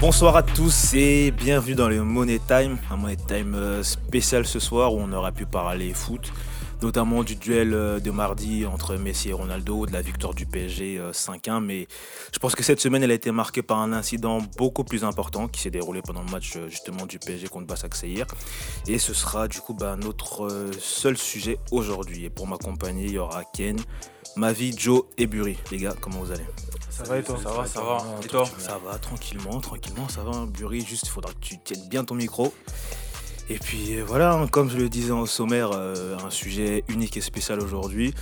Bonsoir à tous et bienvenue dans le Money Time, un Money Time euh, spécial ce soir où on aura pu parler foot, notamment du duel euh, de mardi entre Messi et Ronaldo, de la victoire du PSG euh, 5-1, mais je pense que cette semaine elle a été marquée par un incident beaucoup plus important qui s'est déroulé pendant le match euh, justement du PSG contre Basak Sehir et ce sera du coup bah, notre euh, seul sujet aujourd'hui et pour m'accompagner il y aura Ken, Mavi, Joe et Buri. Les gars, comment vous allez? Ça va et toi? Ça va, ça va. Et toi? Ça va, tranquillement, tranquillement, ça va. Bury, juste, il faudra que tu tiennes bien ton micro. Et puis euh, voilà, hein, comme je le disais au sommaire, euh, un sujet unique et spécial aujourd'hui.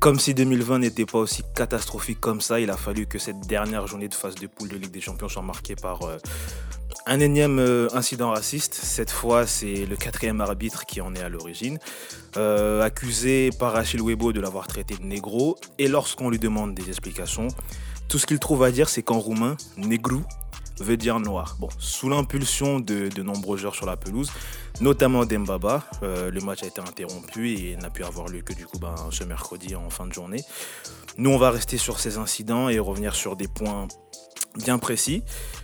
Comme si 2020 n'était pas aussi catastrophique comme ça, il a fallu que cette dernière journée de phase de poule de Ligue des Champions soit marquée par euh, un énième incident raciste. Cette fois, c'est le quatrième arbitre qui en est à l'origine. Accusé par Achille Webo de l'avoir traité de négro. Et lorsqu'on lui demande des explications, tout ce qu'il trouve à dire, c'est qu'en roumain, negru veut dire noir. Bon, sous l'impulsion de, de nombreux joueurs sur la pelouse, notamment Dembaba, euh, le match a été interrompu et n'a pu avoir lieu que du coup ben, ce mercredi en fin de journée. Nous, on va rester sur ces incidents et revenir sur des points bien précis.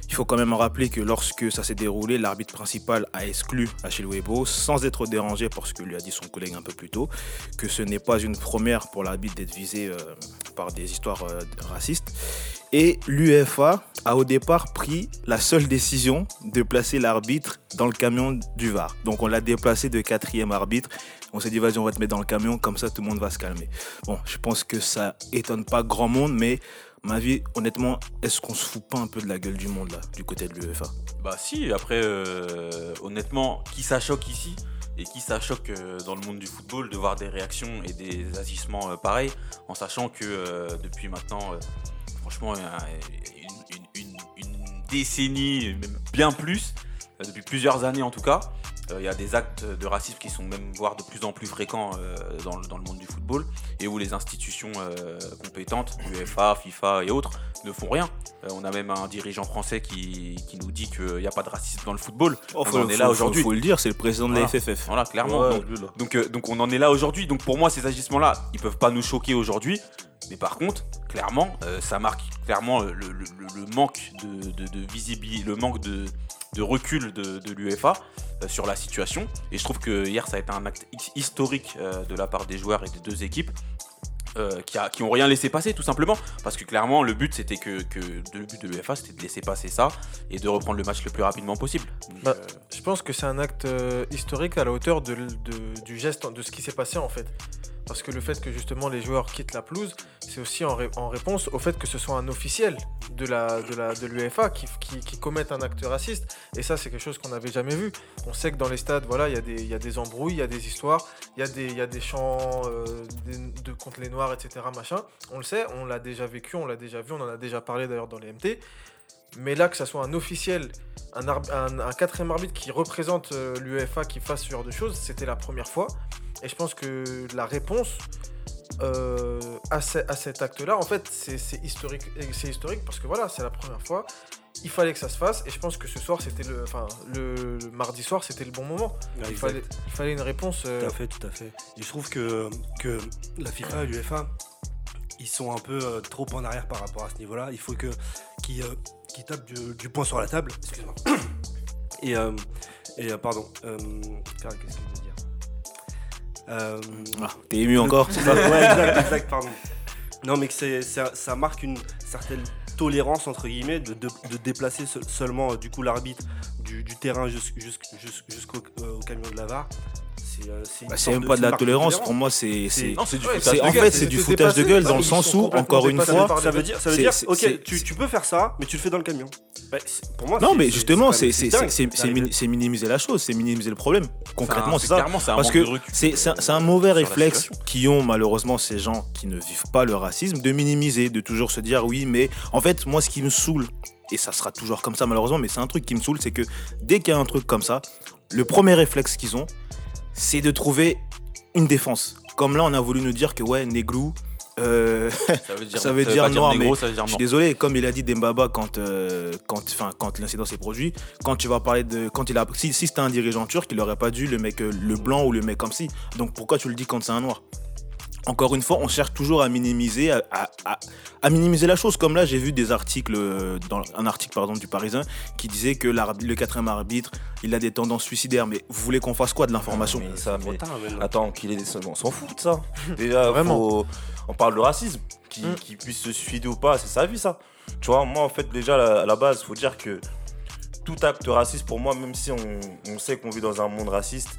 Il faut quand même rappeler que lorsque ça s'est déroulé, l'arbitre principal a exclu Achille Webo sans être dérangé parce que lui a dit son collègue un peu plus tôt que ce n'est pas une première pour l'arbitre d'être visé euh, par des histoires euh, racistes. Et l'UEFA a au départ pris la seule décision de placer l'arbitre dans le camion du VAR. Donc on l'a déplacé de quatrième arbitre. On s'est dit vas-y on va te mettre dans le camion, comme ça tout le monde va se calmer. Bon, je pense que ça étonne pas grand monde, mais ma vie, honnêtement, est-ce qu'on se fout pas un peu de la gueule du monde là, du côté de l'UEFA Bah si, après, euh, honnêtement, qui ça choque ici et qui ça choque euh, dans le monde du football de voir des réactions et des agissements euh, pareils, en sachant que depuis maintenant, franchement, une, une- décennie, même bien plus, depuis plusieurs années en tout cas, il y a des actes de racisme qui sont même voire de plus en plus fréquents euh, dans, le- dans le monde du football et où les institutions euh, compétentes, UEFA, FIFA et autres, ne font rien. Euh, on a même un dirigeant français qui, qui nous dit qu'il n'y a pas de racisme dans le football. Oh, on en est là aujourd'hui. Il faut le dire, c'est le président de la Voilà. FFF. Voilà, clairement. Ouais, donc, euh, donc on en est là aujourd'hui. Donc pour moi, ces agissements-là, ils peuvent pas nous choquer aujourd'hui. Mais par contre, clairement, euh, ça marque clairement le, le- le- le manque de, de, de visibilité, le manque de, de recul de, de l'UEFA euh, sur la situation. Et je trouve que hier, ça a été un acte hi- historique euh, de la part des joueurs et des deux équipes. Euh, qui, a, qui ont rien laissé passer tout simplement parce que clairement le but c'était que, que le but de l'UEFA c'était de laisser passer ça et de reprendre le match le plus rapidement possible Donc, Bah, euh, Je pense que c'est un acte euh, historique à la hauteur de, l- de- du geste, de ce qui s'est passé en fait. Parce que le fait que justement les joueurs quittent la pelouse, c'est aussi en, ré- en réponse au fait que ce soit un officiel de la de la de l'UEFA qui, qui, qui commette un acte raciste. Et ça, c'est quelque chose qu'on n'avait jamais vu. On sait que dans les stades, voilà, il y, a des- y a des embrouilles, il y a des histoires, il y, a des- y a des chants euh, de, contre les Noirs, etc. Machin. On le sait, on l'a déjà vécu, on l'a déjà vu, on en a déjà parlé d'ailleurs dans les MT. Mais là, que ça soit un officiel, un, un- un quatrième arbitre qui représente euh, l'UEFA qui fasse ce genre de choses, c'était la première fois. Et je pense que la réponse euh, à, ce- à cet acte-là, en fait, c'est historique. C'est historique parce que voilà, c'est la première fois. Il fallait que ça se fasse. Et je pense que ce soir, c'était le, enfin, le, le mardi soir, c'était le bon moment. Ouais, il, fallait, il fallait une réponse. euh, Tout à fait, tout à fait. Et je trouve que, que la FIFA et l'UEFA, ils sont un peu euh, trop en arrière par rapport à ce niveau-là. Il faut que qu'ils tapent du, du poing sur la table. Excuse-moi. Et, et pardon. Qu'est-ce que Euh, Ah, T'es ému encore c'est ça Ouais, exact, exact, pardon. Non, mais que c'est, ça, ça marque une certaine tolérance, entre guillemets, de, de- de déplacer se- seulement, euh, du coup, l'arbitre du, du terrain jus- jus- jus- jusqu'au euh, camion de la VAR. C'est, euh, Bah, même pas de la tolérance. Pour moi, c'est. en gueule. fait, c'est du foutage de gueule dans le sens où, encore une fois, Ça veut dire, ça veut dire ok, tu, peux faire ça, mais tu le fais dans le camion. Bah, c'est- pour moi, Non, mais justement, c'est minimiser la chose, c'est minimiser le problème. Concrètement, c'est ça. clairement, c'est un Parce que c'est c'est un, mauvais réflexe qui ont malheureusement ces gens qui ne vivent pas le racisme de minimiser, de toujours se dire oui, mais en fait, moi, ce qui me saoule, et ça sera toujours comme ça malheureusement, mais c'est un truc qui me saoule, c'est que dès qu'il y a un truc comme ça, le premier réflexe qu'ils ont, c'est de trouver une défense. Comme là, on a voulu nous dire que ouais, Negrou, euh, Ça veut dire, Ça veut pas dire noir, négro, mais ça veut dire Je suis désolé, comme il a dit Dembaba quand, euh, quand, l'incident s'est produit, quand tu vas parler de. Quand il a, si si c'était un dirigeant turc, il aurait pas dû le mec euh, le blanc ou le mec comme si. Donc pourquoi tu le dis quand c'est un noir? Encore une fois, on cherche toujours à minimiser, à, à- à- à minimiser la chose. Comme là, j'ai vu des articles, euh, dans un article par exemple du Parisien, qui disait que le quatrième arbitre, il a des tendances suicidaires. Mais vous voulez qu'on fasse quoi de l'information ça, mais-. Attends, qu'il est... on s'en fout de ça. Déjà, Vraiment. faut- on parle de racisme. Qu'il Mm. qu'il puisse se suicider ou pas, c'est sa vie ça. Tu vois, moi en fait, déjà à la- à la base, faut dire que tout acte raciste, pour moi, même si on, on sait qu'on vit dans un monde raciste,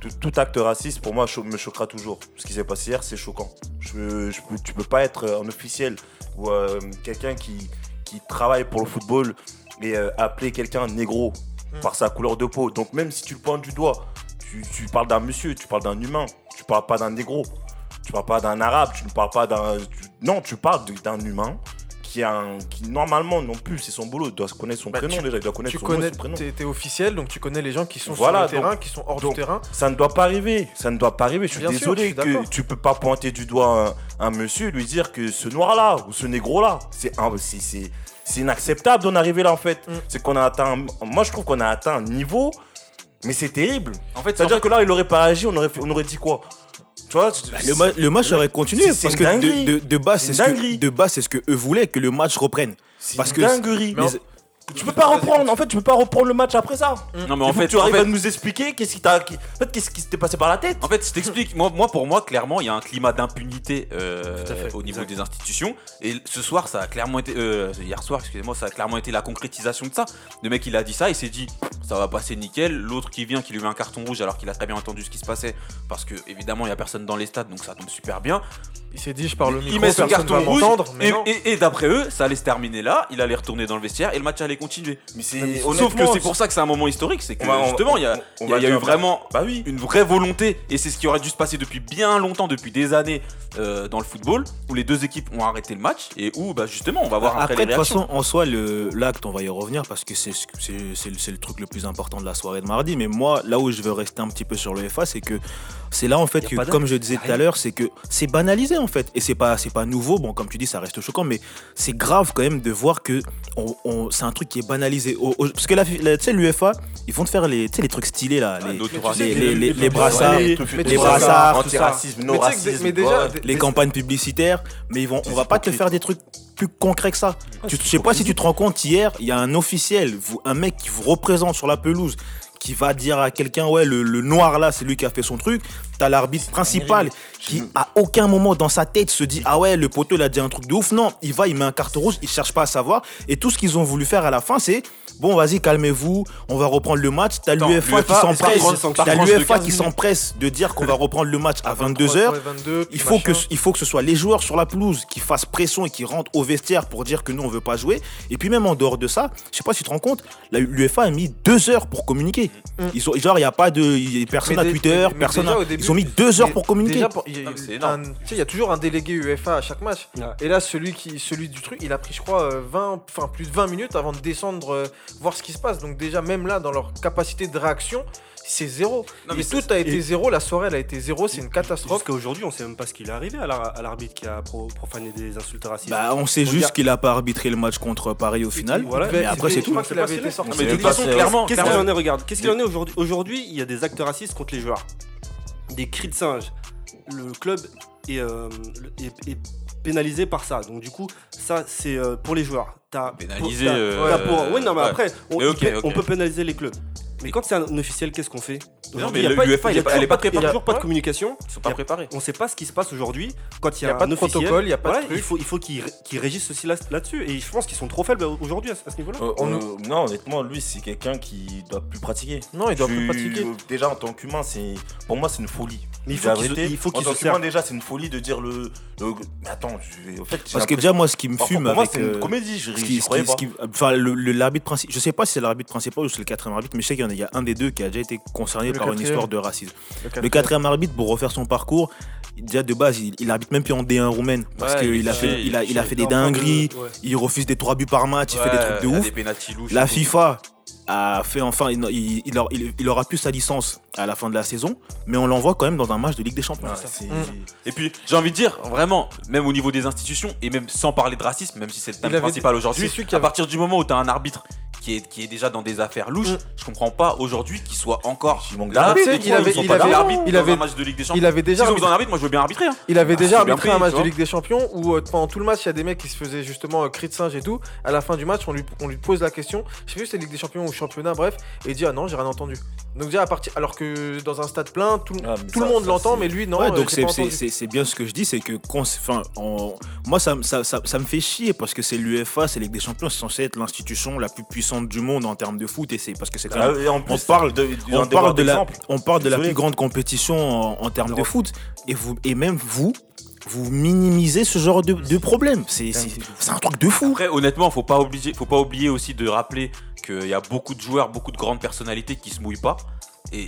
tout, tout acte raciste, pour moi, me choquera toujours. Ce qui s'est passé hier, c'est choquant. Je, je peux, tu peux pas être un officiel ou euh, quelqu'un qui, qui travaille pour le football et euh, appeler quelqu'un négro Mm. par sa couleur de peau. Donc même si tu le pointes du doigt, tu, tu parles d'un monsieur, tu parles d'un humain, tu parles pas d'un négro, tu parles pas d'un arabe, tu ne parles pas d'un... non, tu parles d'un humain qui, a un, qui normalement non plus, c'est son boulot, il doit se connaître son Bah, prénom tu- déjà, il doit connaître Tu son nom connais, son prénom. t'es t'es officiel, donc tu connais les gens qui sont Voilà, sur le terrain, qui sont hors donc, du terrain. Ça ne doit pas arriver, ça ne doit pas arriver. Je suis Bien sûr, je désolé suis que tu peux pas pointer du doigt un, un monsieur et lui dire que ce noir-là ou ce négro-là, c'est un- c'est- inacceptable d'en arriver là en fait. Mm. C'est qu'on a atteint, un- moi je trouve qu'on a atteint un niveau, mais c'est terrible. En fait, C'est-à-dire que là, il aurait pas agi, on aurait, fait- on aurait dit quoi? Tu vois Le, ma- le match aurait continué parce que dinguerie. de, de, de base, C'est ce que, dinguerie. de base, c'est ce que eux voulaient que le match reprenne. C'est parce une que- dinguerie. Mais- Tu peux pas reprendre, en fait, tu peux pas reprendre le match après ça. Non, mais en fait, tu en arrives fait- à nous expliquer qu'est-ce qui t'a, en fait, qu'est-ce qui s'était passé par la tête. En fait, je t'explique. Moi, moi, pour moi, clairement, il y a un climat d'impunité euh, au niveau exact. des institutions. Et ce soir, ça a clairement été. euh, hier soir, excusez-moi, ça a clairement été la concrétisation de ça. Le mec, il a dit ça, il s'est dit, ça va passer nickel. L'autre qui vient, qui lui met un carton rouge alors qu'il a très bien entendu ce qui se passait, parce que évidemment, il y a personne dans les stades, donc ça tombe super bien. Il s'est dit, je parle au micro, il met son carton rouge. Mais Et, non. et- et d'après eux, ça allait se terminer là. Il allait retourner dans le vestiaire et le match allait continuer. Mais c'est, Sauf que c'est pour ça que c'est un moment historique, c'est que On va- on- justement, il y a, on il y a- va il y a eu vraiment Bah oui. une vraie volonté, et c'est ce qui aurait dû se passer depuis bien longtemps, depuis des années euh, dans le football, où les deux équipes ont arrêté le match, et où bah, justement on va voir après, Après, les de toute réactions. façon, en soi, le- l'acte, on va y revenir parce que c'est le truc le plus important de la soirée de mardi. Mais moi, là où je veux rester un petit peu sur le FA, c'est que c'est là en fait que, comme je disais tout à l'heure, c'est que c'est banalisé en fait. Et c'est pas, c'est pas nouveau. Bon, comme tu dis, ça reste choquant, mais c'est grave quand même de voir que on, on- c'est un truc qui est banalisé. Au- au- parce que la, la- tu sais, l'UFA, ils vont te faire les, les trucs stylés là, Ah, les, l'autoracisme. les, les, les- les Ouais, brassards, les- brassards. Antiracisme, les campagnes publicitaires, mais ils vont, on va pas te faire des trucs plus concrets que ça. Tu- je sais pas si tu te rends compte, hier, il y a un officiel, vous- un mec qui vous représente sur la pelouse, qui va dire à quelqu'un, ouais, le, le noir là, c'est lui qui a fait son truc. T'as l'arbitre principal qui, à aucun moment dans sa tête, se dit, ah ouais, le poteau, il a dit un truc de ouf. Non, il va, il met un carton rouge, il cherche pas à savoir. Et tout ce qu'ils ont voulu faire à la fin, c'est, bon, vas-y, calmez-vous, on va reprendre le match. T'as l'UEFA qui s'empresse, par contre, par t'as tranche de l'UEFA 15 qui s'empresse de dire qu'on va reprendre le match à 23, 22h. ouais, 22, puis Il faut, que, il faut que ce soit les joueurs sur la pelouse qui fassent pression et qui rentrent au vestiaire pour dire que nous on veut pas jouer. Et puis même en dehors de ça, je sais pas si tu te rends compte, l'UEFA a mis deux heures pour communiquer. Mm. Ils ont, genre il y a pas de, y a personne à Twitter, personne. à- début, ils ont mis deux heures pour communiquer. pour- il y a toujours un délégué UEFA à chaque match. Ouais. Et là, celui, qui, celui du truc, il a pris, je crois, euh, 20, enfin, plus de 20 minutes avant de descendre, euh, voir ce qui se passe. Donc, déjà, même là, dans leur capacité de réaction, c'est zéro. Non, et mais tout a été et- zéro, la soirée, elle a été zéro, c'est une catastrophe. Jusqu'à aujourd'hui, on sait même pas ce qu'il est arrivé à la- à l'arbitre qui a pro- profané des insultes racistes. Bah, on sait On juste qu'il a pas arbitré le match contre Paris au final. voilà, mais après c'est je tout. crois qu'il avait été sorti. Non, mais de toute façon, clairement, Qu'est-ce qu'il en est Regarde, qu'est-ce qu'il en est aujourd'hui? Aujourd'hui, il y a des actes racistes contre les joueurs. Des cris de singe. Le club est, euh, le- est- est pénalisé par ça. Donc du coup, ça c'est euh, pour les joueurs. T'as- Pénalisé, t'as- euh, t'as pour- Oui, non, mais ouais. après, Mais on peut pénaliser les clubs. Mais quand c'est un officiel, qu'est-ce qu'on fait Aujourd'hui, mais il y a pas- l'UEFA, il y a elle est pas- pas- il y a préparée. toujours pas de communication. Ils sont pas préparés. On ne sait pas ce qui se passe aujourd'hui quand il y a, y a pas un de officiel. protocole, il y a pas de Voilà, truc. Il faut, il faut qu'ils régissent aussi là- là-dessus. Et je pense qu'ils sont trop faibles aujourd'hui à ce niveau-là. Euh, On euh, non, honnêtement, lui, c'est quelqu'un qui doit plus pratiquer. Non, il doit Tu- plus pratiquer. Déjà, en tant qu'humain, c'est pour moi, c'est une folie. Mais il faut qu'ils vérité, il faut tant se déjà, c'est une folie de dire le. le- Mais attends, je vais. En fait, j'ai Parce que déjà moi ce qui me fume avec c'est une euh, comédie. Je enfin, l'arbitre principal, je sais pas si c'est l'arbitre principal ou c'est le quatrième arbitre, mais je sais qu'il y en a, il y a un des deux qui a déjà été concerné Le par une histoire de racisme. Le Le quatrième. arbitre, pour refaire son parcours, déjà de base, il, il arbitre même plus en D1 roumaine parce Ouais, qu'il a fait- fait, il a, il a fait des dingueries, ouais. il refuse des 3 buts par match, il fait des trucs de ouf. Louches. La. FIFA, a fait enfin, il, il- il aura- il- il aura plus sa licence à la fin de la saison, mais on l'envoie quand même dans un match de Ligue des Champions. Ouais, Et puis, j'ai envie de dire, vraiment, même au niveau des institutions, et même sans parler de racisme, même si c'est le thème principal aujourd'hui, à partir du moment où tu as un arbitre qui est, qui est déjà dans des affaires louches, Mm. je comprends pas aujourd'hui qu'il soit encore Il manque là. il avait- il avait- il un match de Ligue des Champions. Il avait déjà arbitré- besoin d'arbitre, moi je veux bien arbitrer. hein. Il avait déjà Ah, bien arbitré un match de. Ligue des Champions où euh, pendant tout le match il y a des mecs qui se faisaient justement euh, cri de singe et tout. À la fin du match on lui, on lui pose la question, je sais plus si c'est Ligue des Champions ou championnat, bref, et il dit ah non j'ai rien entendu. Donc déjà à partir alors que dans un stade plein tout, Ah, tout ça- le monde l'entend mais lui non. Ouais, euh, donc c'est- bien ce que je dis, c'est que enfin, moi ça, me- ça, ça, ça me fait chier parce que c'est l'UEFA, c'est Ligue des Champions, c'est censé être l'institution la plus puissante du monde en termes de foot et c'est parce que c'est quand même- et en on parle de, on parle de la, on parle de la Désolé. plus grande compétition en, en termes de foot et vous et même vous vous minimisez ce genre de, de problème. C'est c'est- c'est un truc de fou. Après, honnêtement, faut pas oublier, faut pas oublier aussi de rappeler qu'il y a beaucoup de joueurs, beaucoup de grandes personnalités qui se mouillent pas. Et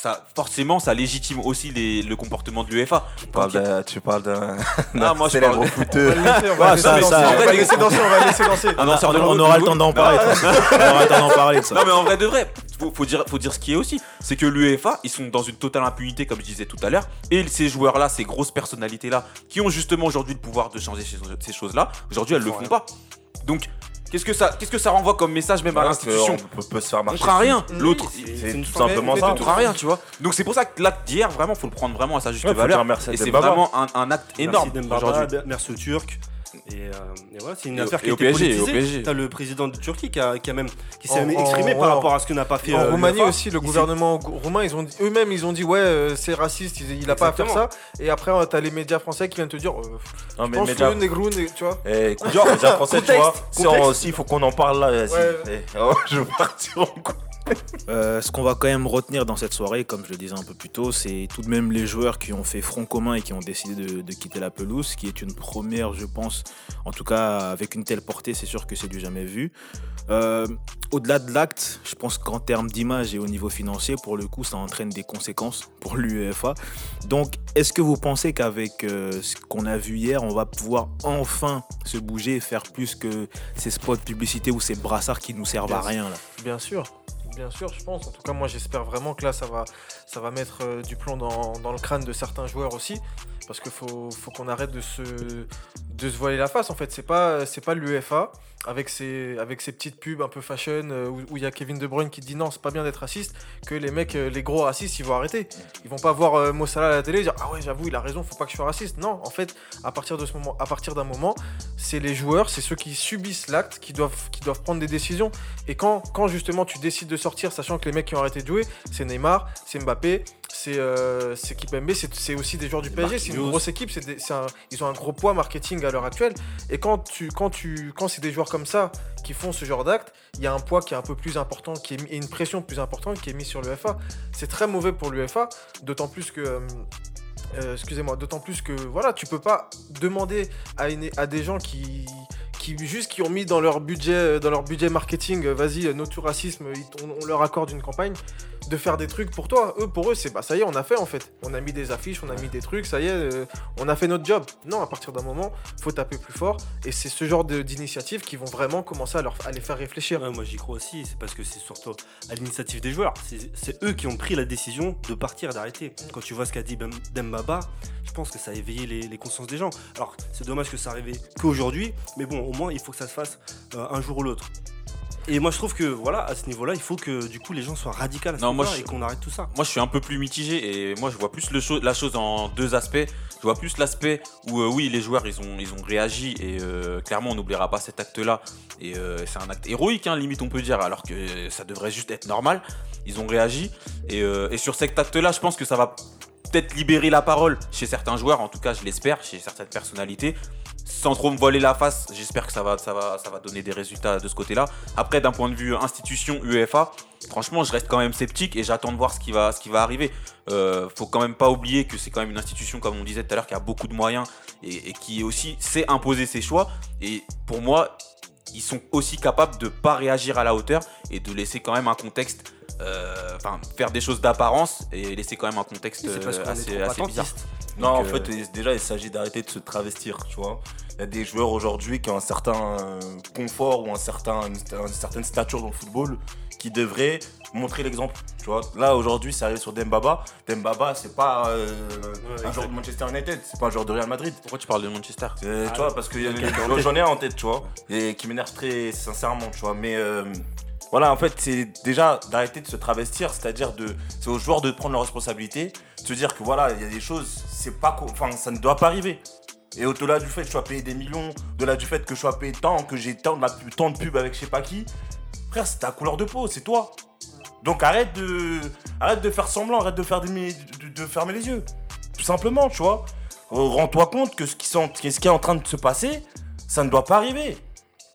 ça, forcément, ça légitime aussi les- le comportement de l'UEFA. Tu parles d'un. Tu parles d'un. Ah, moi, je célèbre parle- On va laisser, Ah, danser, on va laisser danser, danseur de on aura le temps d'en parler. on aura le temps d'en parler de ça. Non mais en vrai de vrai, faut, faut dire, faut dire ce qui est aussi. C'est que l'UEFA, ils sont dans une totale impunité, comme je disais tout à l'heure. Et ces joueurs-là, ces grosses personnalités-là, qui ont justement aujourd'hui le pouvoir de changer ces, ces choses-là, aujourd'hui elles le font pas. Donc, qu'est-ce que ça, qu'est-ce que ça renvoie comme message même à l'institution On peut, peut se faire On marcher. fera rien. L'autre, C'est tout simplement ça. on fera rien, tu vois. Donc c'est pour ça que l'acte d'hier, vraiment, faut le prendre vraiment à sa juste valeur. Et c'est vraiment un, un acte énorme Merci Dembaba, aujourd'hui. merci au Turc. Et, euh, et voilà, c'est une affaire qui au politisée. PSG. T'as le président de Turquie qui, a, qui, a même, qui s'est En- même exprimé en- par rapport à ce que n'a pas fait En euh, Roumanie aussi, le Il gouvernement gou- roumain, ils ont dit- eux-mêmes, ils ont dit ouais, euh, c'est raciste, il, il a pas à faire ça. Et après, t'as les médias français qui viennent te dire, euh, Non, mais médias- que Negrou, né- tu vois. Eh, écoute, médias français, tu vois. S'il faut qu'on en parle là, vas-y. Ouais. Eh, oh, je veux partir en couille. Euh, ce qu'on va quand même retenir dans cette soirée, comme je le disais un peu plus tôt, c'est tout de même les joueurs qui ont fait front commun et qui ont décidé de, de quitter la pelouse, ce qui est une première, je pense. En tout cas, avec une telle portée, c'est sûr que c'est du jamais vu. Euh, Au-delà de l'acte, je pense qu'en termes d'image et au niveau financier, pour le coup, ça entraîne des conséquences pour l'UEFA. Donc, est-ce que vous pensez qu'avec euh, ce qu'on a vu hier, on va pouvoir enfin se bouger et faire plus que ces spots publicités ou ces brassards qui nous servent à rien là? Bien sûr, bien sûr, je pense. En tout cas, moi, j'espère vraiment que là, ça va, mettre euh, du plomb dans le crâne de certains joueurs aussi, parce qu'il faut, qu'on arrête de se, voiler la face. En fait, c'est pas, pas l'UEFA avec ses, petites pubs un peu fashion euh, où il y a Kevin De Bruyne qui dit non, c'est pas bien d'être raciste, que les mecs, euh, les gros racistes, ils vont arrêter. Ils vont pas voir euh, Mo Salah à la télé et dire ah ouais, j'avoue, il a raison, faut pas que je sois raciste. Non, en fait, à partir d'un moment, c'est les joueurs, c'est ceux qui subissent l'acte qui doivent, prendre des décisions. Et quand justement tu décides de sortir, sachant que les mecs qui ont arrêté de jouer, c'est Neymar, c'est Mbappé, c'est euh, Kipembe, c'est aussi des joueurs du PSG, c'est une grosse équipe, des- un- ils ont un gros poids marketing à l'heure actuelle. Et quand tu, quand tu, quand c'est des joueurs comme ça qui font ce genre d'acte, il y a un poids qui est un peu plus important, qui est mis- et une pression plus importante qui est mise sur l'UEFA. C'est très mauvais pour l'UEFA, d'autant plus que. euh, euh, excusez-moi, d'autant plus que voilà, tu peux pas demander à, une- à des gens qui, qui juste qui ont mis dans leur budget, euh, dans leur budget marketing, vas-y, no to racisme, on leur accorde une campagne, de faire des trucs pour toi. Eux, pour eux, c'est bah ça y est, on a fait en fait. On a mis des affiches, on a mis des trucs, ça y est, euh, on a fait notre job. Non, à partir d'un moment, faut taper plus fort. Et c'est ce genre d'initiatives qui vont vraiment commencer à, leur, à les faire réfléchir. Moi j'y crois aussi, c'est parce que c'est surtout à l'initiative des joueurs. C'est- eux qui ont pris la décision de partir d'arrêter. Quand tu vois ce qu'a dit Dembaba, je pense que ça a éveillé les, les consciences des gens. Alors c'est dommage que ça arrivait qu'aujourd'hui, mais bon, au moins il faut que ça se fasse euh, un jour ou l'autre. Et moi je trouve que voilà, à ce niveau-là, il faut que du coup les gens soient radicaux à ce Non, moi, niveau-là je- et qu'on arrête tout ça. Moi, je suis un peu plus mitigé et moi, je vois plus le cho- la chose en deux aspects. Je vois plus l'aspect où, euh, oui, les joueurs, ils ont, ils ont réagi et euh, clairement, on n'oubliera pas cet acte-là. Et euh, c'est un acte héroïque, hein, limite, on peut dire, alors que ça devrait juste être normal. Ils ont réagi et, et sur cet acte-là, je pense que ça va peut-être libérer la parole chez certains joueurs, en tout cas, je l'espère, chez certaines personnalités. Sans trop me voiler la face, j'espère que ça va, ça, va, ça va donner des résultats de ce côté-là. Après, d'un point de vue institution UEFA, franchement, je reste quand même sceptique et j'attends de voir ce qui va, ce qui va arriver. Euh, faut quand même pas oublier que c'est quand même une institution, comme on disait tout à l'heure, qui a beaucoup de moyens et, et qui aussi sait imposer ses choix. Et pour moi, ils sont aussi capables de pas réagir à la hauteur et de laisser quand même un contexte, euh, enfin faire des choses d'apparence et laisser quand même un contexte parce euh, assez, assez bizarre. Non, en fait, euh, il- déjà, il s'agit d'arrêter de se travestir, tu vois. Il y a des joueurs aujourd'hui qui ont un certain euh, confort ou un certain, une, une certaine stature dans le football qui devraient montrer l'exemple, tu vois. Là, aujourd'hui, ça arrive sur Dembaba. Dembaba, c'est pas euh, un joueur de Manchester United, c'est pas un joueur de Real Madrid. Pourquoi tu parles de Manchester Euh, Ah tu vois, non. parce que j'en ai un en tête, tu vois, et qui m'énerve très sincèrement, tu vois. Mais euh, voilà, en fait, c'est déjà d'arrêter de se travestir, c'est-à-dire de, c'est aux joueurs de prendre leurs responsabilités, de se dire que voilà, il y a des choses, c'est pas, enfin, ça ne doit pas arriver. Et au-delà du fait que je sois payé des millions, au-delà du fait que je sois payé tant, que j'ai tant de, tant pubs avec je sais pas qui, frère, c'est ta couleur de peau, c'est toi. Donc arrête de, arrête de faire semblant, arrête de, faire de, fermer les yeux. Tout simplement, tu vois. Rends-toi compte que ce qui, est en train de se passer, ça ne doit pas arriver.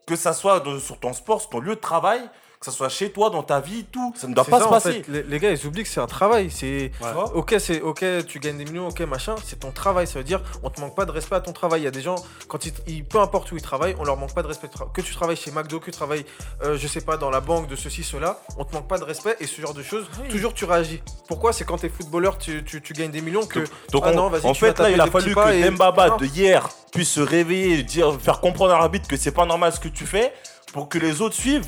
Que ça soit sur ton sport, sur ton lieu de travail, que ça soit chez toi, dans ta vie, tout. Ça ne doit pas ça, se en passer. fait. Les, les gars, ils oublient que c'est un travail. C'est Tu vois ok, c'est ok, tu gagnes des millions, ok, machin. C'est ton travail. Ça veut dire, on te manque pas de respect à ton travail. Il y a des gens, quand ils, ils- peu importe où ils travaillent, on leur manque pas de respect. Que tu travailles chez McDo, que tu travailles, euh, je sais pas, dans la banque, de ceci, cela, on te manque pas de respect et ce genre de choses. Toujours, tu réagis. Pourquoi? C'est quand t'es footballeur, tu, tu, tu gagnes des millions que. Donc ah on- non, vas-y, en tu fait là il a fallu que et- Dembaba Non. de hier puisse se réveiller, dire, faire comprendre à l'arbitre que c'est pas normal ce que tu fais pour que les autres suivent.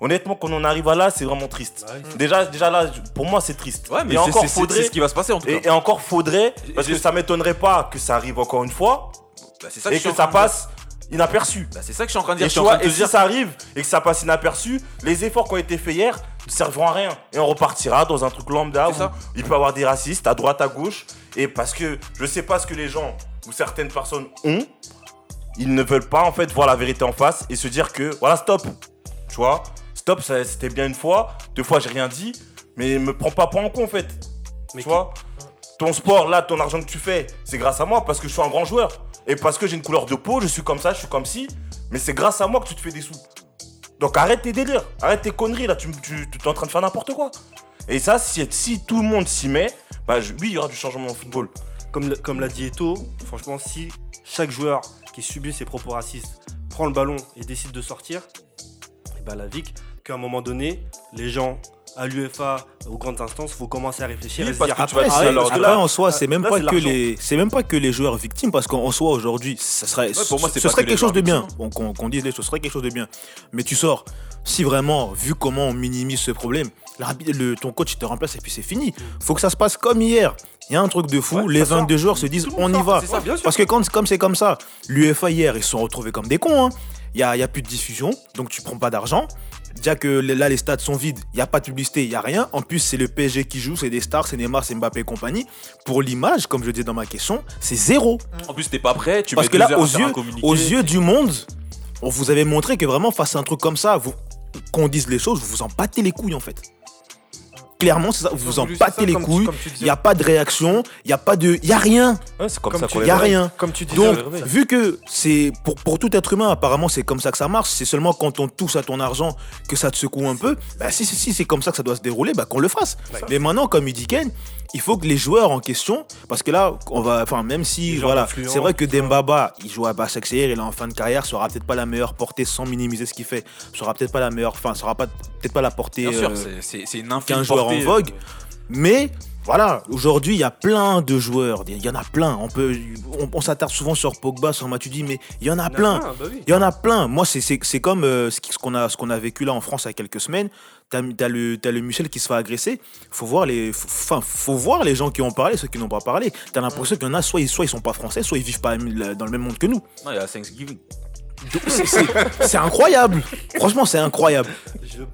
Honnêtement qu'on en arrive à là c'est vraiment triste. Bah. Déjà, déjà là pour moi c'est triste. Ouais, mais et encore faudrait ce qui va se passer en tout cas. et, et encore faudrait parce que ça m'étonnerait pas que ça arrive encore une fois Bah, et que ça passe inaperçu. Bah, c'est ça que je suis en train de dire. Et, Je suis en vois, train de et te si dire. ça arrive et que ça passe inaperçu, les efforts qui ont été faits hier ne serviront à rien. Et on repartira dans un truc lambda où ça. il peut y avoir des racistes à droite, à gauche. Et parce que je sais pas ce que les gens ou certaines personnes ont, ils ne veulent pas en fait voir la vérité en face et se dire que voilà, stop. Tu vois, stop, c'était bien une fois, deux fois j'ai rien dit, mais me prends pas pour un con en fait. Mais tu vois ton sport, là, ton argent que tu fais, c'est grâce à moi parce que je suis un grand joueur. Et parce que j'ai une couleur de peau, je suis comme ça, je suis comme ci. Mais c'est grâce à moi que tu te fais des sous. Donc arrête tes délires, arrête tes conneries là, tu, tu, tu es en train de faire n'importe quoi. Et ça, si, si tout le monde s'y met, bah je- oui, il y aura du changement au football. Comme, comme l'a dit Eto, franchement, si chaque joueur qui subit ces propos racistes prend le ballon et décide de sortir, et bah la VIC, qu'à un moment donné, les gens à l'UFA, aux grandes instances, faut commencer à réfléchir Oui, et se dire que après, Ah ouais, parce que là- en soi, c'est même là, pas que les, c'est même pas que les joueurs victimes, parce qu'en en soi aujourd'hui, ça serait, pour moi, ce serait que quelque chose de bien. Bon, qu'on dise les choses, ce serait quelque chose de bien. Mais tu sors, si vraiment, vu comment on minimise ce problème, le, ton coach il te remplace et puis c'est fini. Faut que ça se passe comme hier. Il y a un truc de fou. Ouais, les ça sort. 22 joueurs se disent, on y va. C'est ça, bien sûr. Parce que quand, comme c'est comme ça, l'UEFA hier, ils se sont retrouvés comme des cons. hein. Il n'y a, il y a plus de diffusion, donc tu prends pas d'argent. Déjà que là, les stades sont vides, il n'y a pas de publicité, il n'y a rien. En plus, c'est le PSG qui joue, c'est des stars, c'est Neymar, c'est Mbappé et compagnie. Pour l'image, comme je dis dans ma question, c'est zéro. En plus, t'es pas prêt. Tu Parce mets que là, yeux, aux yeux du monde, on vous avait montré que vraiment, face à un truc comme ça, vous, qu'on dise les choses, vous vous en battez les couilles en fait. Clairement, c'est ça, vous vous en battez les couilles. Il n'y a pas de réaction, il n'y a pas de. Il n'y a rien. Ouais, c'est comme, Comme ça qu'on Il n'y a rien. Comme tu disais, Donc, vu que c'est pour, pour tout être humain, apparemment, c'est comme ça que ça marche. C'est seulement quand on touche à ton argent que ça te secoue un peu. Bah, si, si, si c'est comme ça que ça doit se dérouler, bah, qu'on le fasse. Mais maintenant, comme il dit Ken, il faut que les joueurs en question, parce que là, on va, enfin, même si, voilà, c'est vrai que. Dembaba, il joue à Basak il est en fin de carrière, sera peut-être pas la meilleure portée sans minimiser ce qu'il fait, sera peut-être pas la meilleure, enfin, sera pas peut-être pas la portée Bien sûr, euh, c'est- une infime qu'un joueur en vogue. euh, Mais voilà, aujourd'hui, il y a plein de joueurs. Il y en a plein. On, peut, on, on s'attarde souvent sur Pogba, sur Matuidi, mais il y en a plein. Ah, bah oui. Il y en a plein. Moi, c'est- c'est c'est comme euh, ce qu'on a, ce qu'on a vécu là en France il y a quelques semaines. T'as as le, t'as le Michel qui se fait agresser. Faut voir les, faut- enfin, faut voir les gens qui ont parlé, ceux qui n'ont pas parlé. T'as l'impression qu'il y en a, soit ils, soit ils sont pas français, soit ils vivent pas dans le même monde que nous. Non, il y a Thanksgiving. C'est- incroyable. Franchement, c'est incroyable. Je le.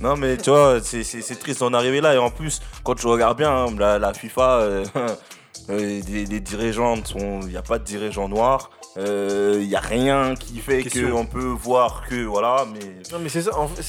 Non, mais tu vois, c'est- triste d'en arriver là. Et en plus, quand tu regardes bien, hein, la, la FIFA, euh, euh, les, les dirigeants, il n'y a pas de dirigeants noirs. Il n'y a rien qui fait qu'on peut voir que voilà, mais Non mais c'est ça, en fait,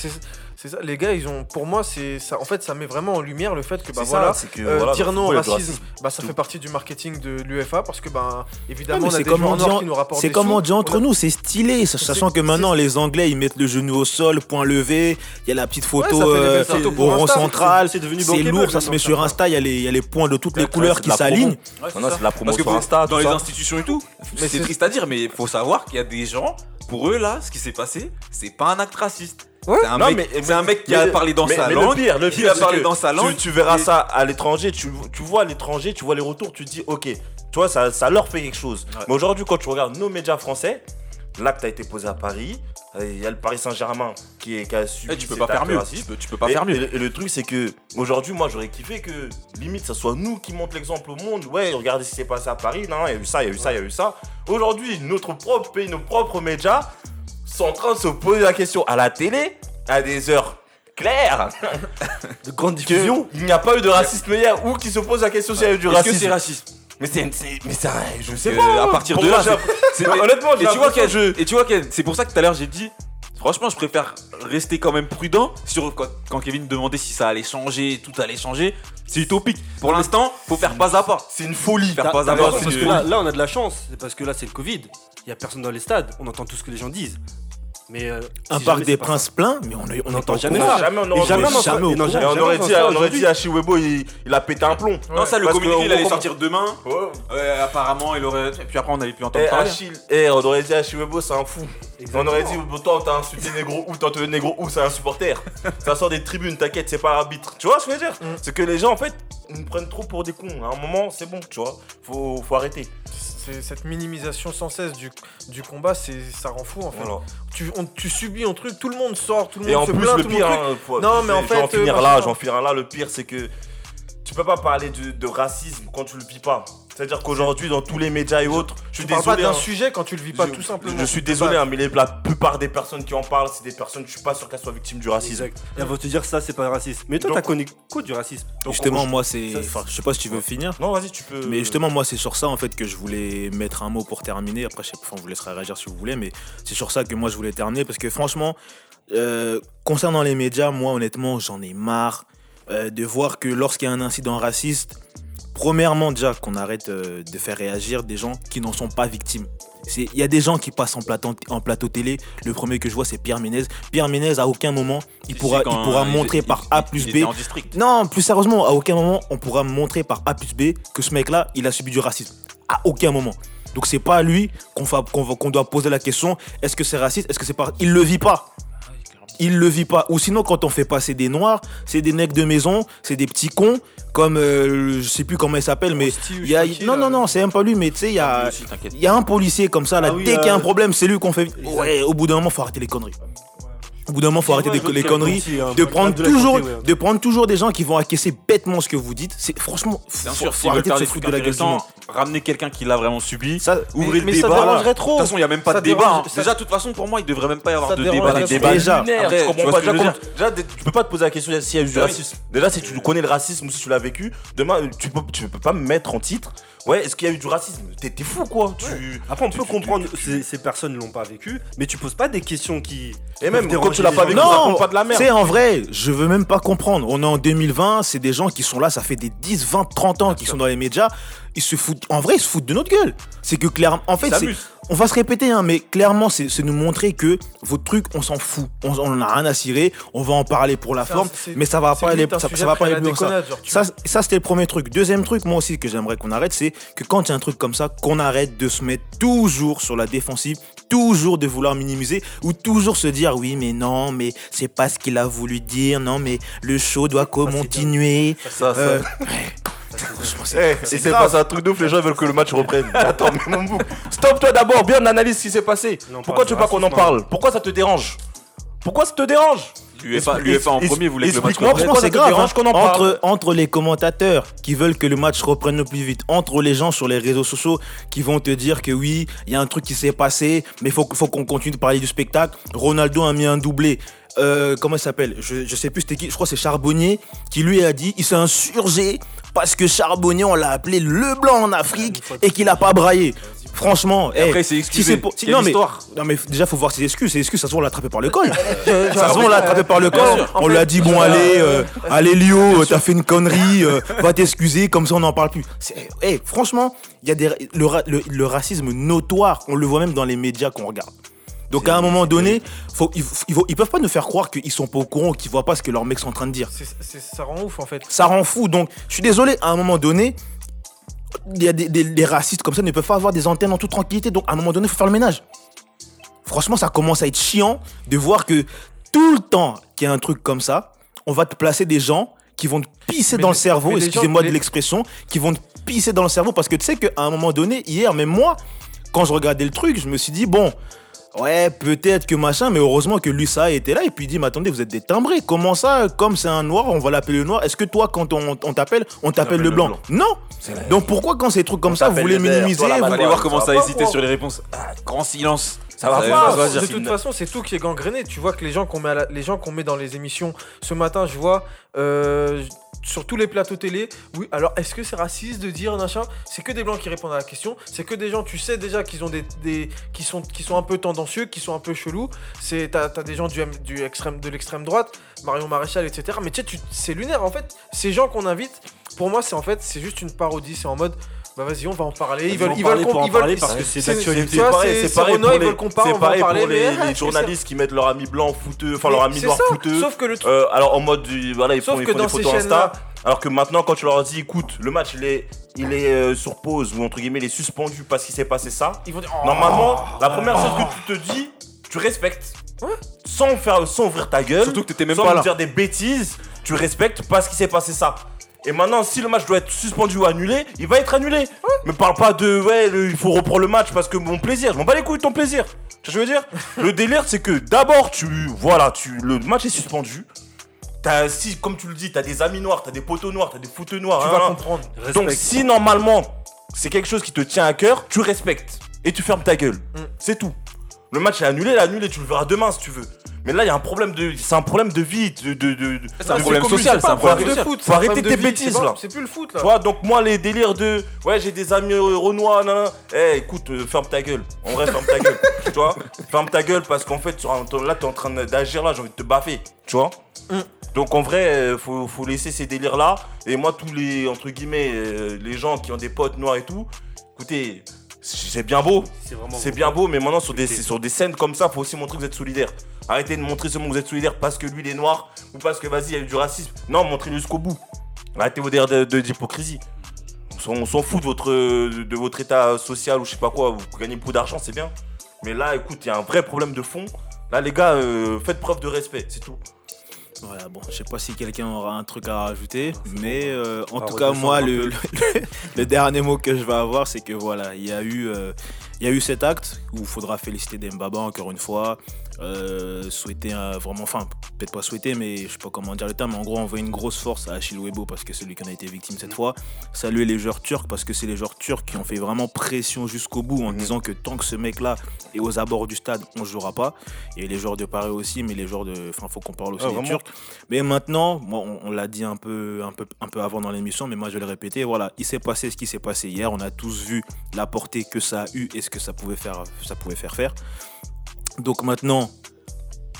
c'est ça. Les gars, ils ont, pour moi, c'est ça. En fait, ça met vraiment en lumière le fait que bah ça, voilà, que euh, voilà, dire non au racisme, bah ça Tout. fait partie du marketing de l'UFA parce que bah évidemment mais on a c'est des comme en- qui nous rapportent c'est comme on dit entre On a- nous, c'est stylé, sachant que maintenant les Anglais ils mettent le genou au sol, point levé, il y a la petite photo Ouais, ça euh, au rond central, c'est devenu c'est lourd, ça se met ça. sur Insta, il y, a les- points de toutes les couleurs qui s'alignent. C'est ça. la promo Parce que sur Insta, dans les ça. institutions et tout, Mais c'est c'est- triste à dire, mais il faut savoir qu'il y a des gens, pour eux là, ce qui s'est passé, c'est pas un acte raciste. C'est un, Non, mec, mais- c'est un mec qui mais a parlé dans mais- sa mais langue. Le pire, le qui pire, a parlé dans sa langue. Tu, tu verras et- ça à l'étranger, tu, tu vois à l'étranger, tu vois les retours, tu te dis, ok, tu vois, ça, ça leur fait quelque chose. Ouais. Mais aujourd'hui, quand tu regardes nos médias français, l'acte a été posé à Paris, il y a le Paris Saint-Germain qui, est- qui a subi Eh, tu peux pas faire mieux. Tu peux, tu peux pas et, faire et mieux. et le truc, c'est que aujourd'hui, moi, j'aurais kiffé que limite, ça soit nous qui montrent l'exemple au monde. Ouais, regardez ce qui s'est passé à Paris. Non, il y a eu ça, il y a eu ça, il y a eu ça. Aujourd'hui, notre propre pays, nos propres médias sont en train de se poser la question à la télé, à des heures claires, De grande diffusion. il n'y a pas eu de racisme hier ou qui se pose la question s'il y a eu du Est-ce que racisme. c'est raciste? Mais c'est, mais un- je sais pas. à partir de là, c'est- honnêtement, et tu vois et tu vois Ken, c'est pour ça que tout à l'heure j'ai dit franchement je préfère rester quand même prudent sur quand, quand Kevin demandait si ça allait changer, tout allait changer, c'est utopique. Pour l'instant, faut faire pas à pas. c'est une folie. Faire pas à pas, parce que là, on a de la chance. C'est parce que là, c'est le Covid. Il y a personne dans les stades. On entend tout ce que les gens disent. Mais euh, Un si parc des Princes plein, mais on n'entend entend jamais jamais ça. Jamais on aurait jamais jamais on jamais jamais- aurait dit, on aurait dit à Chiwebo, il, il a pété un plomb. Non, ça le Parce communiqué il allait sortir demain. Ouais. Ouais, apparemment il aurait. Et puis après on n'avait plus entendu Eh, parler. Eh, on aurait dit à Chiwebo, c'est un fou. Exactement. On aurait dit, toi, t'as insulté Négro ou, toi, Négro ou, c'est un supporter. ça sort des tribunes, t'inquiète, c'est pas l'arbitre. Tu vois ce que je veux dire? C'est que les gens, en fait, ils nous prennent trop pour des cons. À un moment, c'est bon, tu vois. Faut, faut arrêter. C'est cette minimisation sans cesse du, du combat, c'est ça rend fou en fait. Voilà. Tu, on- tu subis un truc, tout le monde sort, tout le monde Et en se plus, plaint, le tout le pire, hein, Non, mais en fait, euh, finir là, que- je vais en finir là. Le pire, c'est que tu peux pas parler de, de racisme quand tu le vis pas. C'est-à-dire qu'aujourd'hui, dans tous les médias et autres, je suis tu parles pas désolé. d'un hein. sujet quand tu le vis pas Je- tout simplement. Je suis désolé, hein, mais les- la plupart des personnes qui en parlent, c'est des personnes, je suis pas sûr qu'elles soient victimes du racisme. Exact. Et elles vont te dire ça, c'est pas raciste. Mais toi, t'as connu quoi du racisme Donc, Justement, moi, c'est. Enfin, je sais pas si tu veux finir. Non, vas-y, tu peux. Mais justement, moi, c'est sur ça en fait que je voulais mettre un mot pour terminer. Après, je sais pas, enfin, on vous laissera réagir si vous voulez, mais c'est sur ça que moi je voulais terminer parce que franchement, euh, concernant les médias, moi, honnêtement, j'en ai marre euh, de voir que lorsqu'il y a un incident raciste, premièrement, déjà, qu'on arrête euh, de faire réagir des gens qui n'en sont pas victimes. Il y a des gens qui passent en plateau, en plateau télé. Le premier que je vois, c'est Pierre Ménez. Pierre Ménez, à aucun moment, il pourra, il montrer il- par il- A plus B en non, plus sérieusement, à aucun moment on pourra montrer par A plus B que ce mec-là, il a subi du racisme. À aucun moment. Donc c'est pas à lui qu'on doit poser la question est-ce que c'est raciste Est-ce que c'est pas. Il le vit pas. Il le vit pas. Ou sinon, quand on fait passer des noirs, c'est des necks de maison, c'est des petits cons, comme euh, je sais plus comment il s'appelle, mais. Il y a- non, non, non, c'est même pas lui, mais tu sais, il y a. T'inquiète. Il y a un policier comme ça, là, Ah oui, dès qu'il y a un problème, c'est lui qu'on fait. Ouais, au bout d'un moment, faut arrêter les conneries. Au bout d'un moment, faut arrêter Ouais, les, conneries, aussi, hein, de prendre de toujours, santé, ouais. de prendre toujours des gens qui vont acquiescer bêtement ce que vous dites. C'est franchement, Bien faut, sûr, faut arrêter de faire se des foutre trucs de la gueule du monde. intéressants, ramener quelqu'un qui l'a vraiment subi, Ça, ouvrez le mais ça débat. dérangerait trop. De toute façon, il n'y a même pas Ça de débat. dérange- hein. ça- Déjà, de toute façon, pour moi, il devrait même pas y avoir Ça de débat. les là-dessus. débats. Déjà. Après, tu vois pas. Déjà, déjà, tu peux pas te poser la question s'il y a eu du racisme. Déjà, si tu connais le racisme ou si tu l'as vécu, demain, tu peux, tu peux pas me mettre en titre. Ouais, est-ce qu'il y a eu du racisme? T'es fou, quoi. Tu... Après, on tu- peut tu- comprendre ces, ces personnes ne l'ont pas vécu, mais tu poses pas des questions qui. Et même quand tu l'as pas vécu, Non, pas de la Tu merde. sais, en vrai, je veux même pas comprendre. On est en 2020, c'est des gens qui sont là, ça fait des 10, 20, 30 ans qu'ils sont dans les médias. Ils se foutent, en vrai, ils se foutent de notre gueule. C'est que clairement, en fait, on va se répéter, hein, mais clairement, c'est nous montrer que votre truc, on s'en fout. On, on en a rien à cirer. On va en parler pour la forme, mais ça va pas aller, ça, va pas aller plus ça. genre, Ça, ça, c'était le premier truc. Deuxième truc, moi aussi, que j'aimerais qu'on arrête, c'est que quand il y a un truc comme ça, qu'on arrête de se mettre toujours sur la défensive, toujours de vouloir minimiser, ou toujours se dire oui, mais non, mais c'est pas ce qu'il a voulu dire, non, mais le show doit continuer. Ça, ça. Euh, Eh, et c'est pas un truc de ouf, les gens veulent que le match reprenne. Attends, mais mon bouc. Stop-toi d'abord, bien analyse ce qui s'est passé. Non, Pourquoi tu veux pas qu'on en racisme, parle? Pourquoi ça te dérange? Pourquoi ça te dérange? L'UEFA en premier voulait que le match reprenne. pourquoi c'est ça te grave dérange hein. qu'on en parle? Entre, entre les commentateurs qui veulent que le match reprenne le plus vite, entre les gens sur les réseaux sociaux qui vont te dire que oui, il y a un truc qui s'est passé, mais il faut, faut qu'on continue de parler du spectacle. Ronaldo a mis un doublé. Euh, comment il s'appelle? Je, je sais plus c'était qui, je crois que c'est Charbonnier qui lui a dit il s'est insurgé parce que Charbonnier on l'a appelé le blanc en Afrique et qu'il a pas braillé. Franchement, Et eh, après, c'est excusé. c'est pour- si- Quelle non mais non mais déjà faut voir ses excuses. Ses excuses, ça se voit on l'a attrapé par le col. ça se voit on l'a attrapé par le col. On lui a dit bon allez, euh, allez Lio, t'as fait une connerie, euh, va t'excuser, comme ça on n'en parle plus. C'est- eh, franchement, il y a des le, ra- le- le racisme notoire, on le voit même dans les médias qu'on regarde. Donc à un moment donné, faut, ils, ils, ils peuvent pas nous faire croire qu'ils sont pas au courant, qu'ils voient pas ce que leurs mecs sont en train de dire. Ça rend ouf en fait. Ça rend fou. Donc je suis désolé, à un moment donné, il y a des, des- des racistes comme ça ne peuvent pas avoir des antennes en toute tranquillité. Donc à un moment donné, il faut faire le ménage. Franchement, ça commence à être chiant de voir que tout le temps qu'il y a un truc comme ça, on va te placer des gens qui vont te pisser Mais dans le cerveau, les excusez-moi de l'expression, qui vont te pisser dans le cerveau parce que tu sais qu'à un moment donné, hier, même moi, quand je regardais le truc, je me suis dit, bon, ouais, peut-être que machin, mais heureusement que Lusa était là et puis il dit, mais attendez, vous êtes des timbrés, comment ça, comme c'est un noir, on va l'appeler le noir, est-ce que toi, quand on, on t'appelle, on t'appelle le le blanc? blanc. Non Donc pourquoi quand c'est des trucs comme On ça, vous voulez minimiser vous- Allez voir comment ça ça a moi. sur les réponses. Ah, grand silence. Ça va pas, va de toute façon, c'est tout qui est gangréné. Tu vois que les gens qu'on met, à la- les gens qu'on met dans les émissions, ce matin, je vois euh, sur tous les plateaux télé. Oui, alors est-ce que c'est raciste de dire machin? C'est que des blancs qui répondent à la question. C'est que des gens, tu sais déjà qu'ils ont des, des- qui sont qui sont un peu tendancieux, qui sont un peu chelous. C'est t'as as des gens du, extrême de l'extrême droite, Marion Maréchal, etc. Mais tu sais, tu- c'est lunaire en fait. Ces gens qu'on invite, pour moi, c'est en fait, c'est juste une parodie. C'est en mode. Bah vas-y, on va en parler. Ils veulent, ils veulent, qu'on- parce que c'est d'actualité. c'est- pareil pour ils les- veulent qu'on parle, c'est pareil pour journalistes qui mettent leur ami blanc fouteux, enfin leur ami noir fouteux. Sauf que le truc. Euh, alors en mode du, voilà ils Sauf font, des photos Insta alors que maintenant quand tu leur dis écoute le match il est il est euh, sur pause ou entre guillemets il est suspendu parce qu'il s'est passé ça Ils vont dire. oh, normalement la première chose que tu te dis tu respectes Ouais. sans faire sans ouvrir ta gueule Surtout que t'étais même sans pas là. dire des bêtises tu respectes parce qu'il s'est passé ça et maintenant, si le match doit être suspendu ou annulé, il va être annulé. Me parle pas de ouais, le- il faut reprendre le match parce que mon plaisir. Je m'en bats les couilles de ton plaisir. Tu vois ce que je veux dire Le délire, c'est que d'abord, tu voilà, tu le match est suspendu. T'as, si, comme tu le dis, t'as des amis noirs, t'as des poteaux noirs, t'as des fouteux noirs. Tu hein, vas hein. comprendre. Donc si normalement c'est quelque chose qui te tient à cœur, tu respectes et tu fermes ta gueule. Mm. C'est tout. Le match est annulé, il est annulé, tu le verras demain si tu veux. Mais là il y a un problème de, c'est un problème de vie, de, de, C'est un problème social, c'est un problème de foot, Faut arrêter tes bêtises là. C'est plus le foot Tu là. vois, donc moi les délires de ouais j'ai des amis renois, nan. Eh écoute, euh, ferme ta gueule. En vrai, ferme ta gueule. Tu vois Ferme ta gueule parce qu'en fait, là t'es en train d'agir là, j'ai envie de te baffer. Tu vois Mm. Donc en vrai, euh, faut, faut laisser ces délires là. Et moi, tous les entre guillemets, euh, les gens qui ont des potes noirs et tout, écoutez, c'est bien beau. C'est bien beau, mais maintenant sur des, sur des scènes comme ça, faut aussi montrer que vous êtes solidaire. Arrêtez de montrer seulement que vous êtes solidaire parce que lui il est noir ou parce que vas-y il y a eu du racisme. Non, montrez-le jusqu'au bout. Arrêtez vos délires de- de- d'hypocrisie. On s'en- fout de votre, de votre état social ou je sais pas quoi. Vous gagnez beaucoup d'argent, c'est bien. Mais là, écoute, il y a un vrai problème de fond. Là, les gars, euh, faites preuve de respect, c'est tout. Voilà, bon, je sais pas si quelqu'un aura un truc à rajouter, mais euh, en va tout cas, moi, le- le dernier mot que je vais avoir, c'est que voilà, il y a eu, euh, il y a eu cet acte où il faudra féliciter Dembaba encore une fois, euh, souhaiter un- vraiment, enfin, peut-être pas souhaiter, mais je sais pas comment dire le terme, mais en gros, envoyer une grosse force à Achille Webo parce que c'est lui qui en a été victime cette fois. Saluer les joueurs turcs parce que c'est les joueurs turcs qui ont fait vraiment pression jusqu'au bout en Mhm. disant que tant que ce mec-là est aux abords du stade, on jouera pas. Et les joueurs de Paris aussi, mais les joueurs de, enfin, faut qu'on parle aussi Ah, des Turcs. Mais maintenant, moi, on, on l'a dit un peu, un, peu, un peu avant dans l'émission, mais moi je vais le répéter, voilà, il s'est passé ce qui s'est passé hier. On a tous vu la portée que ça a eu et ce que ça pouvait faire, ça pouvait faire faire. Donc maintenant,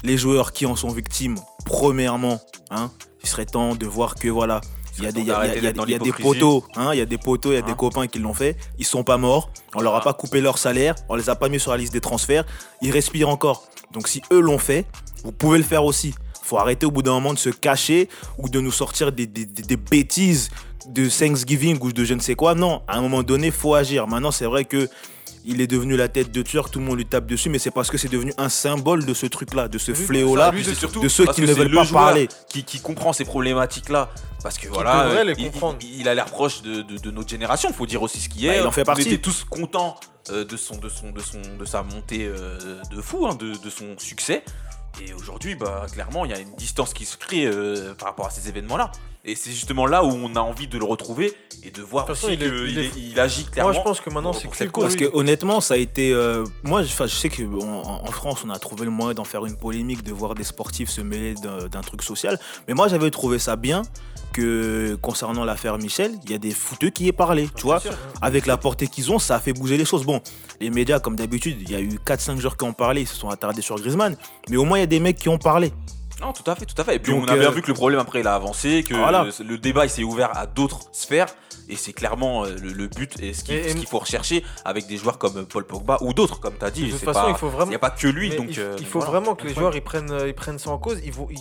les joueurs qui en sont victimes, premièrement, hein, il serait temps de voir que voilà, il y a des, y a- a- a- il poteaux, hein, il y a des poteaux, il y a des Hein. copains qui l'ont fait. Ils sont pas morts. On leur a Ah. pas coupé leur salaire. On les a pas mis sur la liste des transferts. Ils respirent encore. Donc si eux l'ont fait, vous pouvez le faire aussi. Faut arrêter au bout d'un moment de se cacher ou de nous sortir des, des- des- des bêtises de Thanksgiving ou de je ne sais quoi. Non, à un moment donné, faut agir. Maintenant, c'est vrai que il est devenu la tête de Turc, tout le monde lui tape dessus, mais c'est parce que c'est devenu un symbole de ce truc-là, de ce fléau-là, de ceux qui ne veulent le pas parler. Qui, qui comprend ces problématiques-là. Parce que voilà, les il- comprendre. Il, il a l'air proche de, de- de notre génération, faut dire aussi ce qui Bah, est. il en fait On partie. était tous contents euh, de, son, de, son, de, son, de sa montée euh, de fou, hein, de, de son succès. Et aujourd'hui, bah, clairement, il y a une distance qui se crée euh, par rapport à ces événements-là. Et c'est justement là où on a envie de le retrouver et de voir De aussi qu'il il est- il agit clairement. Moi, je pense que maintenant, c'est que cool. Parce que honnêtement, ça a été. euh, moi, je, sais que en, en France, on a trouvé le moyen d'en faire une polémique, de voir des sportifs se mêler d'un truc social. Mais moi, j'avais trouvé ça bien que concernant l'affaire Michel, il y a des fouteux qui aient parlé. Tu vois, avec la portée qu'ils ont, ça a fait bouger les choses. Bon, les médias, comme d'habitude, il y a eu 4-5 joueurs qui ont parlé, ils se sont attardés sur Griezmann. Mais au moins, il y a des mecs qui ont parlé. Non, tout à fait, tout à fait. Et puis Donc, on a bien euh, vu que le problème après il a avancé, que Voilà. le, le débat il s'est ouvert à d'autres sphères. Et c'est clairement euh, le, le but et ce qu'il faut rechercher avec des joueurs comme Paul Pogba ou d'autres, comme tu as dit. De toute façon, pas- il faut vraiment. n'y a pas que lui. Mais donc, il, euh, il faut voilà. vraiment que les joueurs ils prennent, euh, ils prennent ça en cause. Ils, vont, ils,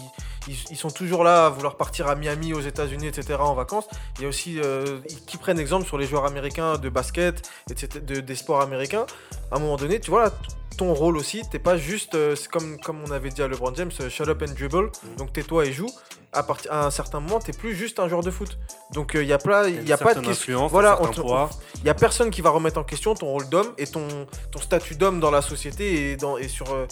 ils- ils sont toujours là à vouloir partir à Miami, aux États-Unis, etc. en vacances. Il y a aussi euh, qui prennent exemple sur les joueurs américains de basket, etc., de, des sports américains. À un moment donné, tu vois, ton rôle aussi. T'es pas juste, euh, c'est comme, comme on avait dit à LeBron James, shut up and dribble. Mm. Donc tais-toi et joue. À, partir, à un certain moment, t'es plus juste un joueur de foot. Donc il y a pas, Il y a pas de question. Voilà. Il y a personne qui va remettre en question ton rôle d'homme et ton, ton statut d'homme dans la société et, dans, et sur. euh,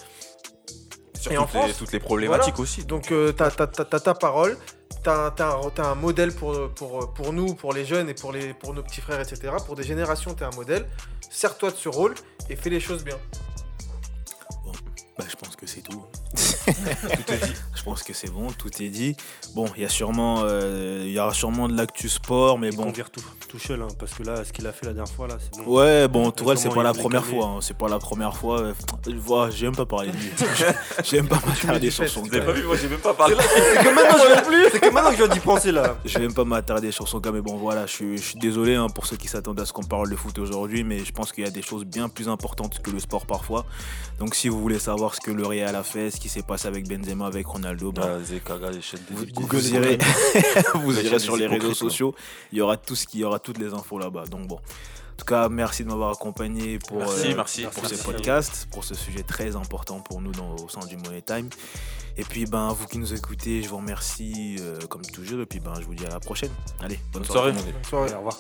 Sur Et toutes, en France, les, toutes les problématiques aussi. donc euh, t'as t'as- t'as- t'as ta parole, t'as t'as un, t'as un modèle pour, pour, pour nous, pour les jeunes et pour, les, pour nos petits frères, etc. Pour des générations, t'es un modèle. Sers-toi de ce rôle et fais les choses bien. Bah, je pense que c'est tout. tout est dit. Je pense que c'est bon, tout est dit. Bon, il y a sûrement, euh, il y aura sûrement de l'actu sport, mais Il bon. convient tout, tout seul, hein, parce que là, ce qu'il a fait la dernière fois, là, c'est bon. Ouais, bon, Tourelle, c'est pas la première fois. hein, C'est pas la première fois. euh, Je vois, j'ai même pas parlé de lui. J'ai même pas m'attarder sur son Vous avez cas. pas vu, moi j'ai même pas parlé. C'est que maintenant, je c'est que maintenant que je viens d'y penser, là. Je vais même pas m'attarder sur son cas, mais bon, voilà, je suis, je suis désolé hein, pour ceux qui s'attendent à ce qu'on parle de foot aujourd'hui, mais je pense qu'il y a des choses bien plus importantes que le sport parfois. Donc, si vous voulez savoir ce que le Real a fait, ce qui s'est passé avec Benzema, avec Ronaldo, bah, Ah, chaînes vous, irez, vous sur les réseaux sociaux. Il y aura tout ce qui, il y aura toutes les infos là-bas. Donc bon. En tout cas, merci de m'avoir accompagné pour, Merci, euh, merci. pour Merci ce podcast, pour ce sujet très important pour nous dans, au sein du Money Time. Et puis, ben, vous qui nous écoutez, je vous remercie euh, comme toujours. Et puis, ben, je vous dis à la prochaine. Allez, bonne, Bonne soirée. soirée. Bonne soirée. Au revoir.